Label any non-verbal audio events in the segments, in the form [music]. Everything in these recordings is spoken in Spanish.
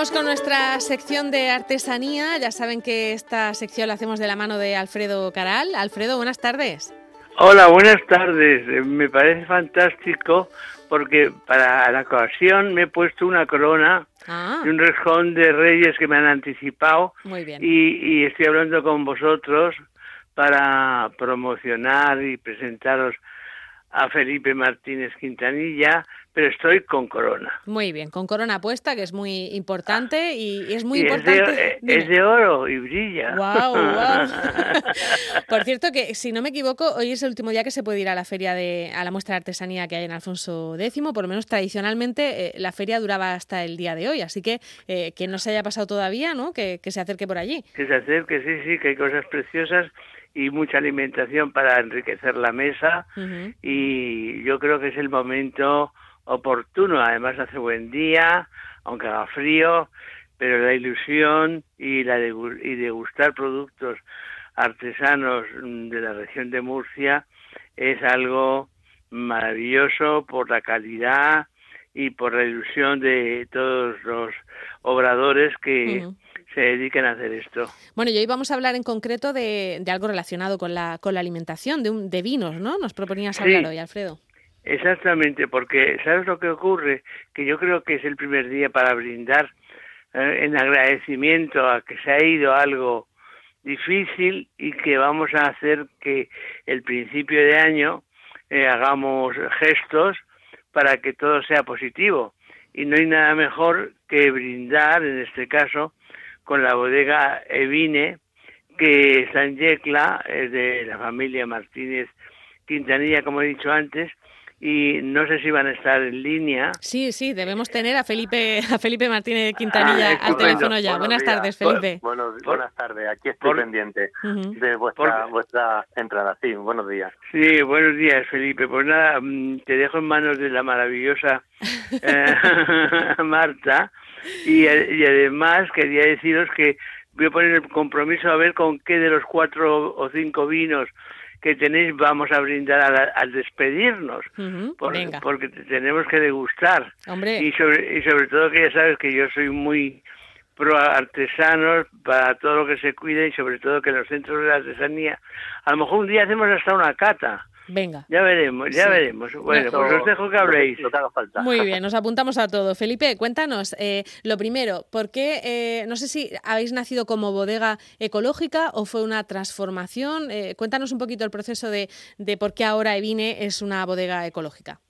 Vamos con nuestra sección de artesanía. Ya saben que esta sección la hacemos de la mano de Alfredo Caral. Alfredo, buenas tardes. Hola, buenas tardes. Me parece fantástico porque para la ocasión me he puesto una corona Ah, y un rejón de reyes que me han anticipado muy bien. y, y estoy hablando con vosotros para promocionar y presentaros a Felipe Martínez Quintanilla, pero estoy con corona. Muy bien, con corona puesta, que es muy importante y, es muy Y es, de, importante. eh, es de oro y brilla. [laughs] Guau. Por cierto, que si no me equivoco, hoy es el último día que se puede ir a la feria de, a la muestra de artesanía que hay en Alfonso X, por lo menos tradicionalmente eh, la feria duraba hasta el día de hoy, así que eh, quien no se haya pasado todavía, ¿no? Que, que se acerque por allí. que se acerque, sí, sí, que hay cosas preciosas y mucha alimentación para enriquecer la mesa y yo creo que es el momento oportuno. Además hace buen día, aunque haga frío, pero la ilusión y la de, y degustar productos artesanos mm, de la región de Murcia es algo maravilloso por la calidad y por la ilusión de todos los obradores que se dedican a hacer esto. Bueno, y hoy vamos a hablar en concreto de, de algo relacionado con la, con la alimentación, de, un, de vinos, ¿no? Nos proponías Sí. hablar hoy, Alfredo. Exactamente, porque ¿sabes lo que ocurre? Que yo creo que es el primer día para brindar eh, en agradecimiento a que se ha ido algo difícil y que vamos a hacer que el principio de año eh, hagamos gestos para que todo sea positivo. Y no hay nada mejor que brindar, en este caso, con la bodega Evine, que está en Yecla, es de la familia Martínez Quintanilla, como he dicho antes, y no sé si van a estar en línea. Sí, sí, debemos tener a Felipe, a Felipe Martínez Quintanilla Ah, al estupendo. teléfono ya. Buenos Buenas días. tardes, Felipe. Bueno, Por- buenas tardes, aquí estoy por- pendiente de vuestra, por- vuestra entrada. Sí, buenos días. Sí, buenos días, Felipe. Pues nada, mm, te dejo en manos de la maravillosa eh, [laughs] [laughs] Marta. Y, y además quería deciros que voy a poner el compromiso a ver con qué de los cuatro o cinco vinos que tenéis vamos a brindar al, al despedirnos. Por- Venga, porque te- tenemos que degustar. hombre. Y sobre, y sobre todo que ya sabes que yo soy muy pro artesanos para todo lo que se cuide y sobre todo que en los centros de la artesanía a lo mejor un día hacemos hasta una cata Venga. ya veremos ya Sí. veremos bueno pues os dejo que habléis Lo que haga falta. Muy bien, nos apuntamos a todo. Felipe, cuéntanos, eh, lo primero, ¿por qué, eh, no sé si habéis nacido como bodega ecológica o fue una transformación? Eh, cuéntanos un poquito el proceso de, de por qué ahora Evine es una bodega ecológica.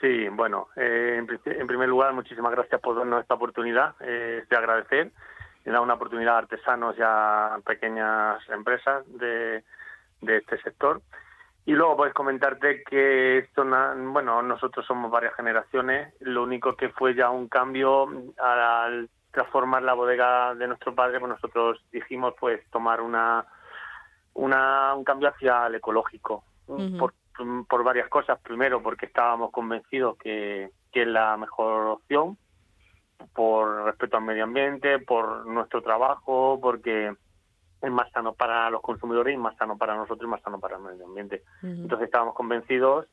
Sí, bueno, eh, en, primer lugar, muchísimas gracias por darnos esta oportunidad. Eh, es de agradecer. Le da una oportunidad a artesanos y a pequeñas empresas de, de este sector. Y luego, pues comentarte que esto, bueno, nosotros somos varias generaciones. Lo único que fue ya un cambio al transformar la bodega de nuestro padre, pues nosotros dijimos, pues, tomar una, una un cambio hacia el ecológico. Por, por varias cosas. Primero, porque estábamos convencidos que, que es la mejor opción por respeto al medio ambiente, por nuestro trabajo, porque es más sano para los consumidores y más sano para nosotros y más sano para el medio ambiente. Entonces estábamos convencidos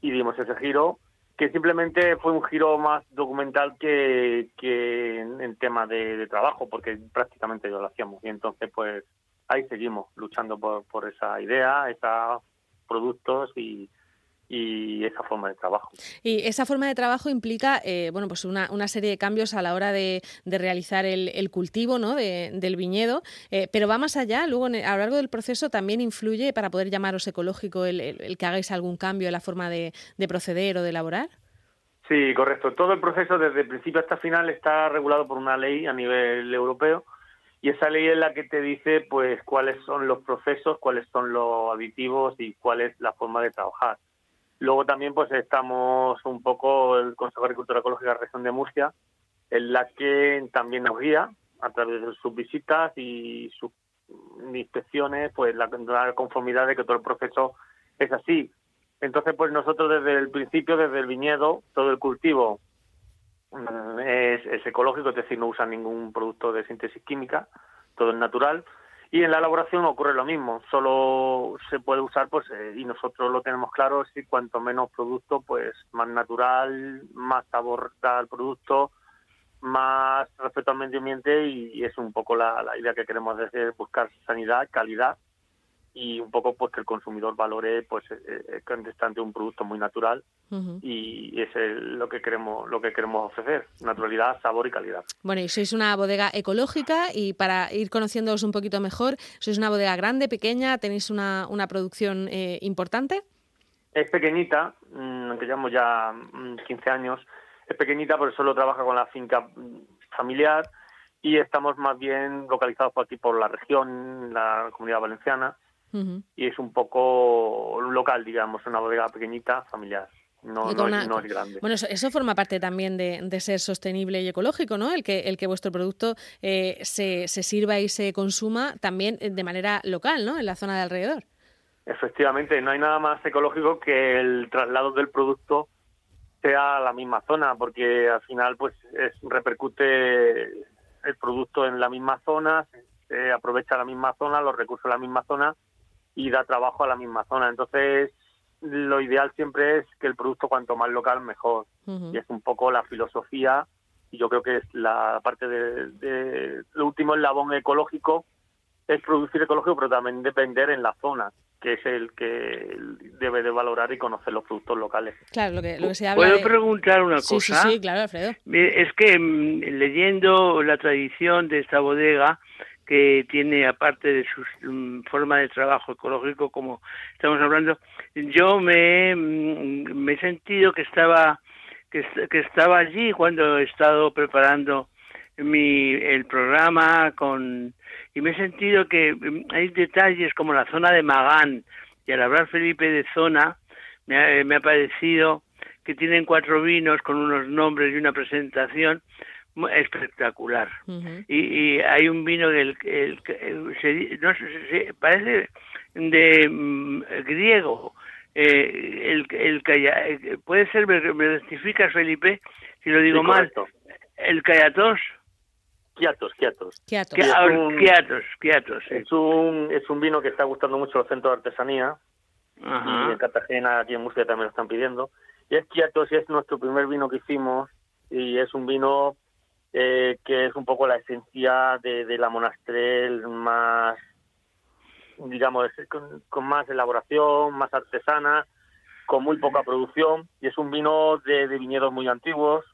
y dimos ese giro, que simplemente fue un giro más documental que, que en, en tema de, de trabajo, porque prácticamente ya lo hacíamos. Y entonces, pues ahí seguimos luchando por, por esa idea, esos productos y, y esa forma de trabajo. Y esa forma de trabajo implica eh, bueno, pues una, una serie de cambios a la hora de, de realizar el, el cultivo ¿no? de- del viñedo, eh, pero va más allá, luego en el- a lo largo del proceso también influye para poder llamaros ecológico el, que hagáis algún cambio en la forma de, de proceder o de elaborar. Sí, correcto. Todo el proceso desde el principio hasta final está regulado por una ley a nivel europeo y esa ley es la que te dice pues cuáles son los procesos, cuáles son los aditivos y cuál es la forma de trabajar. Luego también pues estamos un poco el Consejo de Agricultura Ecológica de la Región de Murcia, en la que también nos guía a través de sus visitas y sus inspecciones, pues la, conformidad de que todo el proceso es así. Entonces, pues nosotros desde el principio, desde el viñedo, todo el cultivo mm, es, es ecológico, es decir, no usa ningún producto de síntesis química, todo es natural. Y en la elaboración ocurre lo mismo, solo se puede usar, pues, eh, y nosotros lo tenemos claro, si cuanto menos producto, pues más natural, más sabor da al producto más respeto al medio ambiente y, es un poco la, idea que queremos hacer, buscar sanidad, calidad y un poco pues que el consumidor valore pues eh, eh, ante un producto muy natural y es lo que queremos lo que queremos ofrecer naturalidad sabor y calidad. Bueno y sois una bodega ecológica y para ir conociéndoos un poquito mejor sois una bodega grande pequeña tenéis una, una producción eh, importante es pequeñita mm, aunque llevamos ya 15 mm, años. Es pequeñita pero solo trabaja con la finca mm, familiar y estamos más bien localizados por aquí por la región la comunidad valenciana y es un poco local, digamos, una bodega pequeñita, familiar. No, no, es, grande. Bueno, eso, forma parte también de, ser sostenible y ecológico, ¿no? El que, el que vuestro producto eh, se, se sirva y se consuma también eh, de manera local, ¿no? En la zona de alrededor. Efectivamente, no hay nada más ecológico que el traslado del producto sea a la misma zona, porque al final pues es, repercute el producto en la misma zona, se aprovecha la misma zona, los recursos de la misma zona y da trabajo a la misma zona. Entonces, lo ideal siempre es que el producto cuanto más local mejor. Y es un poco la filosofía y yo creo que es la parte de, de lo último eslabón ecológico es producir ecológico pero también depender en la zona que es el que debe de valorar y conocer los productos locales. Claro, lo que, lo que se habla ¿Puedo preguntar una cosa? Sí, sí, claro, Alfredo. Es que mm, leyendo la tradición de esta bodega, que tiene, aparte de su mm, forma de trabajo ecológico, como estamos hablando, yo me, mm, he sentido que estaba, que, que estaba allí cuando he estado preparando mi, el programa con, y me he sentido que mm, hay detalles como la zona de Magán, y al hablar Felipe de zona, me ha, me ha parecido que tienen cuatro vinos con unos nombres y una presentación espectacular. y, hay un vino del el, no sé, parece de mm, griego. Eh, el, el, eh, puede ser, me, me identificas, Felipe, si lo digo mal. El Cayatos. Quiatos, Quiatos. Quiatos. Quiatos, es, un, es un vino que está gustando mucho los centros de artesanía. Y en Cartagena, aquí en Murcia también lo están pidiendo. Y es Quiatos y es nuestro primer vino que hicimos. Y es un vino eh, que es un poco la esencia de, la monastrel más, digamos, con, más elaboración, más artesana, con muy poca producción, y es un vino de, viñedos muy antiguos,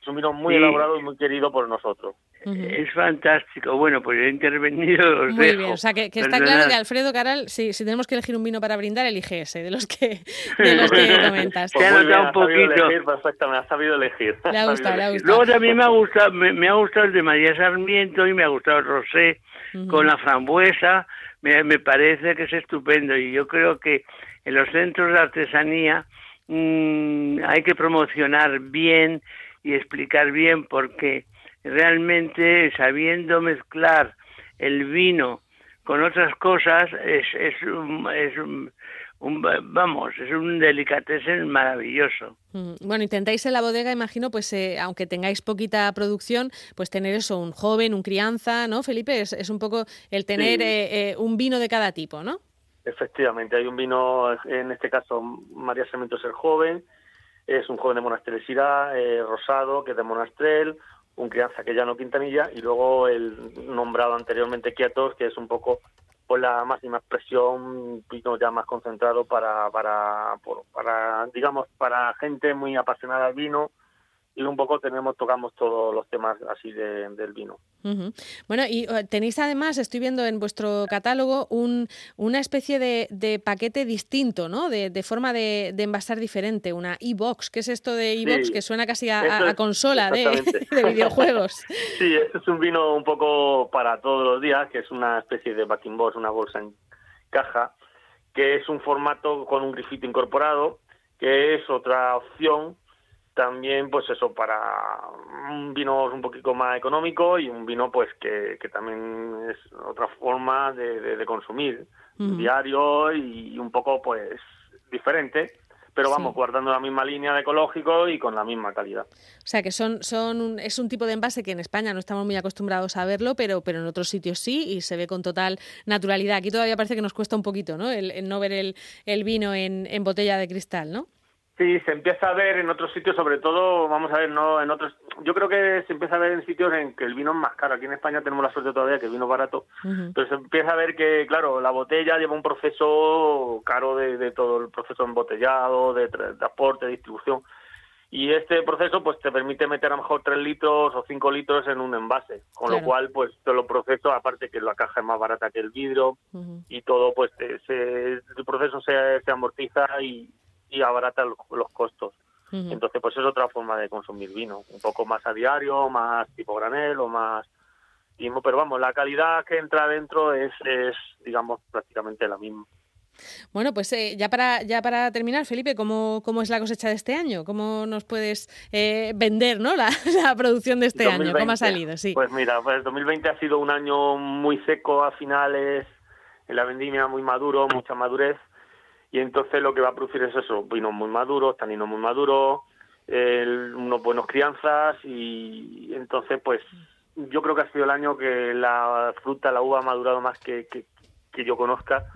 es un vino muy elaborado y muy querido por nosotros. Es fantástico. Bueno, pues he intervenido. [laughs] Muy bien, o sea que, está claro que Alfredo Caral, si, si, tenemos que elegir un vino para brindar, elige ese, de los que, de [laughs] los que comentas. Te ha notado un poquito. Perfecto, me ha sabido elegir. Le ha [laughs] gustado, le ha gustado. Luego también me ha gustado, me, ha gustado el de María Sarmiento y me ha gustado el rosé con la frambuesa. Me, me parece que es estupendo y yo creo que en los centros de artesanía mmm, hay que promocionar bien y explicar bien porque realmente sabiendo mezclar el vino con otras cosas es, es, un, es un, vamos, es un delicatessen maravilloso. Mm, bueno, intentáis en la bodega, imagino, pues eh, aunque tengáis poquita producción, pues tener eso, un joven, un crianza, ¿no, Felipe? Es, es un poco el tener eh, eh, un vino de cada tipo, ¿no? Efectivamente, hay un vino, en este caso María Sarmiento es el joven, es un joven de Monastrel eh, rosado, que es de Monastrel, un crianza que ya no Quintanilla y luego el nombrado anteriormente Quietos, que es un poco por la máxima expresión, vino ya más concentrado para, para, para, digamos, para gente muy apasionada al vino, y un poco tenemos tocamos todos los temas así de, del vino. Bueno, y eh, tenéis además, estoy viendo en vuestro catálogo, un, una especie de, de paquete distinto, ¿no? De, de forma de, de, envasar diferente, una e-box. ¿Qué es esto de e-box? que suena casi a, consola de, [laughs] videojuegos. [laughs] Sí, esto es un vino un poco para todos los días, que es una especie de backing box, una bolsa en caja, que es un formato con un grifito incorporado, que es otra opción también pues eso para un vino un poquito más económico y un vino pues que, que también es otra forma de, de, consumir diario y un poco pues diferente pero vamos guardando la misma línea de ecológico y con la misma calidad. O sea que son, son es un tipo de envase que en España no estamos muy acostumbrados a verlo, pero, pero en otros sitios sí y se ve con total naturalidad. Aquí todavía parece que nos cuesta un poquito, ¿no? El, no ver el, el vino en, en botella de cristal, ¿no? Sí, se empieza a ver en otros sitios, sobre todo, vamos a ver, no en otros. Yo creo que se empieza a ver en sitios en que el vino es más caro. Aquí en España tenemos la suerte todavía que el vino es barato, pero se empieza a ver que, claro, la botella lleva un proceso caro de, todo el proceso embotellado, de transporte, de distribución. Y este proceso pues te permite meter a lo mejor 3 litros o 5 litros en un envase, con lo cual pues todo el proceso, aparte que la caja es más barata que el vidrio y todo, pues se, el proceso se, se amortiza y, y abarata los, costos. Entonces, pues es otra forma de consumir vino, un poco más a diario, más tipo granel o más pero vamos, la calidad que entra dentro es, es digamos, prácticamente la misma. Bueno, pues eh, ya para ya para terminar, Felipe, ¿cómo, ¿cómo es la cosecha de este año? ¿Cómo nos puedes eh, vender ¿no? [laughs] la, producción de este año? ¿Cómo ha salido? Sí. Pues mira, pues 2020 ha sido un año muy seco a finales, en la vendimia muy maduro, mucha madurez, y entonces lo que va a producir es eso, vinos muy maduros, taninos muy maduros, unos buenos crianzas y entonces pues yo creo que ha sido el año que la fruta, la uva ha madurado más que, que, yo conozca.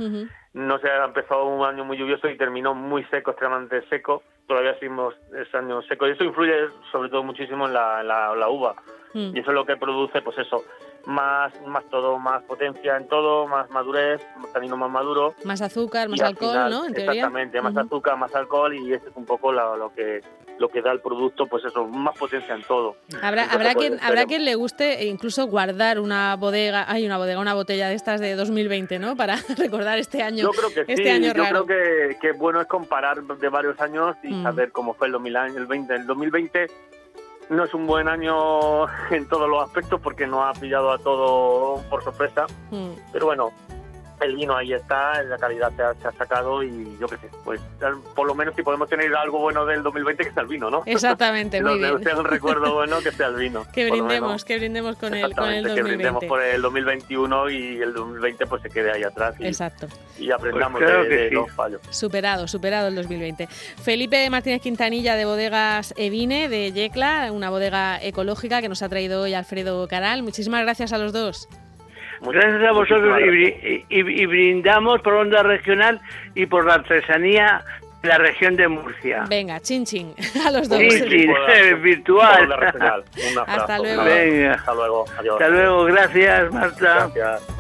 No se ha empezado un año muy lluvioso y terminó muy seco, extremadamente seco. Todavía seguimos ese año seco y eso influye sobre todo muchísimo en la, la, uva. Mm. Y eso es lo que produce, pues eso, más, más todo, más potencia en todo, más madurez, tanino más maduro. Más azúcar, más alcohol, ¿no? exactamente, más azúcar, más alcohol y eso es un poco lo, que lo que da el producto, pues eso, más potencia en todo. Habrá, habrá quien, habrá quien le guste incluso guardar una bodega, hay una bodega, una botella de estas de 2020, ¿no? Para [laughs] recordar este año. Yo creo que este sí, año yo creo que, que bueno es comparar de varios años y mm. saber cómo fue el 2020. El 2020 no es un buen año [laughs] en todos los aspectos porque no ha pillado a todo por sorpresa. Mm. Pero bueno, el vino ahí está, la calidad se ha, sacado y yo qué sé, pues por lo menos si podemos tener algo bueno del 2020 que sea el vino, ¿no? Exactamente, [laughs] muy bien. Que sea un recuerdo bueno que sea el vino. [laughs] que brindemos, que brindemos con el, con el 2020. Que brindemos por el 2021 y el 2020 pues se quede ahí atrás. Y, Exacto. Y aprendamos pues de, los fallos. Superado, superado el 2020. Felipe Martínez Quintanilla de Bodegas Evine de Yecla, una bodega ecológica que nos ha traído hoy Alfredo Caral. Muchísimas gracias a los dos. Gracias a vosotros y, brindamos por onda regional y por la artesanía de la región de Murcia. Venga, chin chin, [laughs] a los dos. Chin chin, virtual. [laughs] Hasta luego. Venga. Hasta luego, adiós. Hasta luego, gracias Marta. Gracias.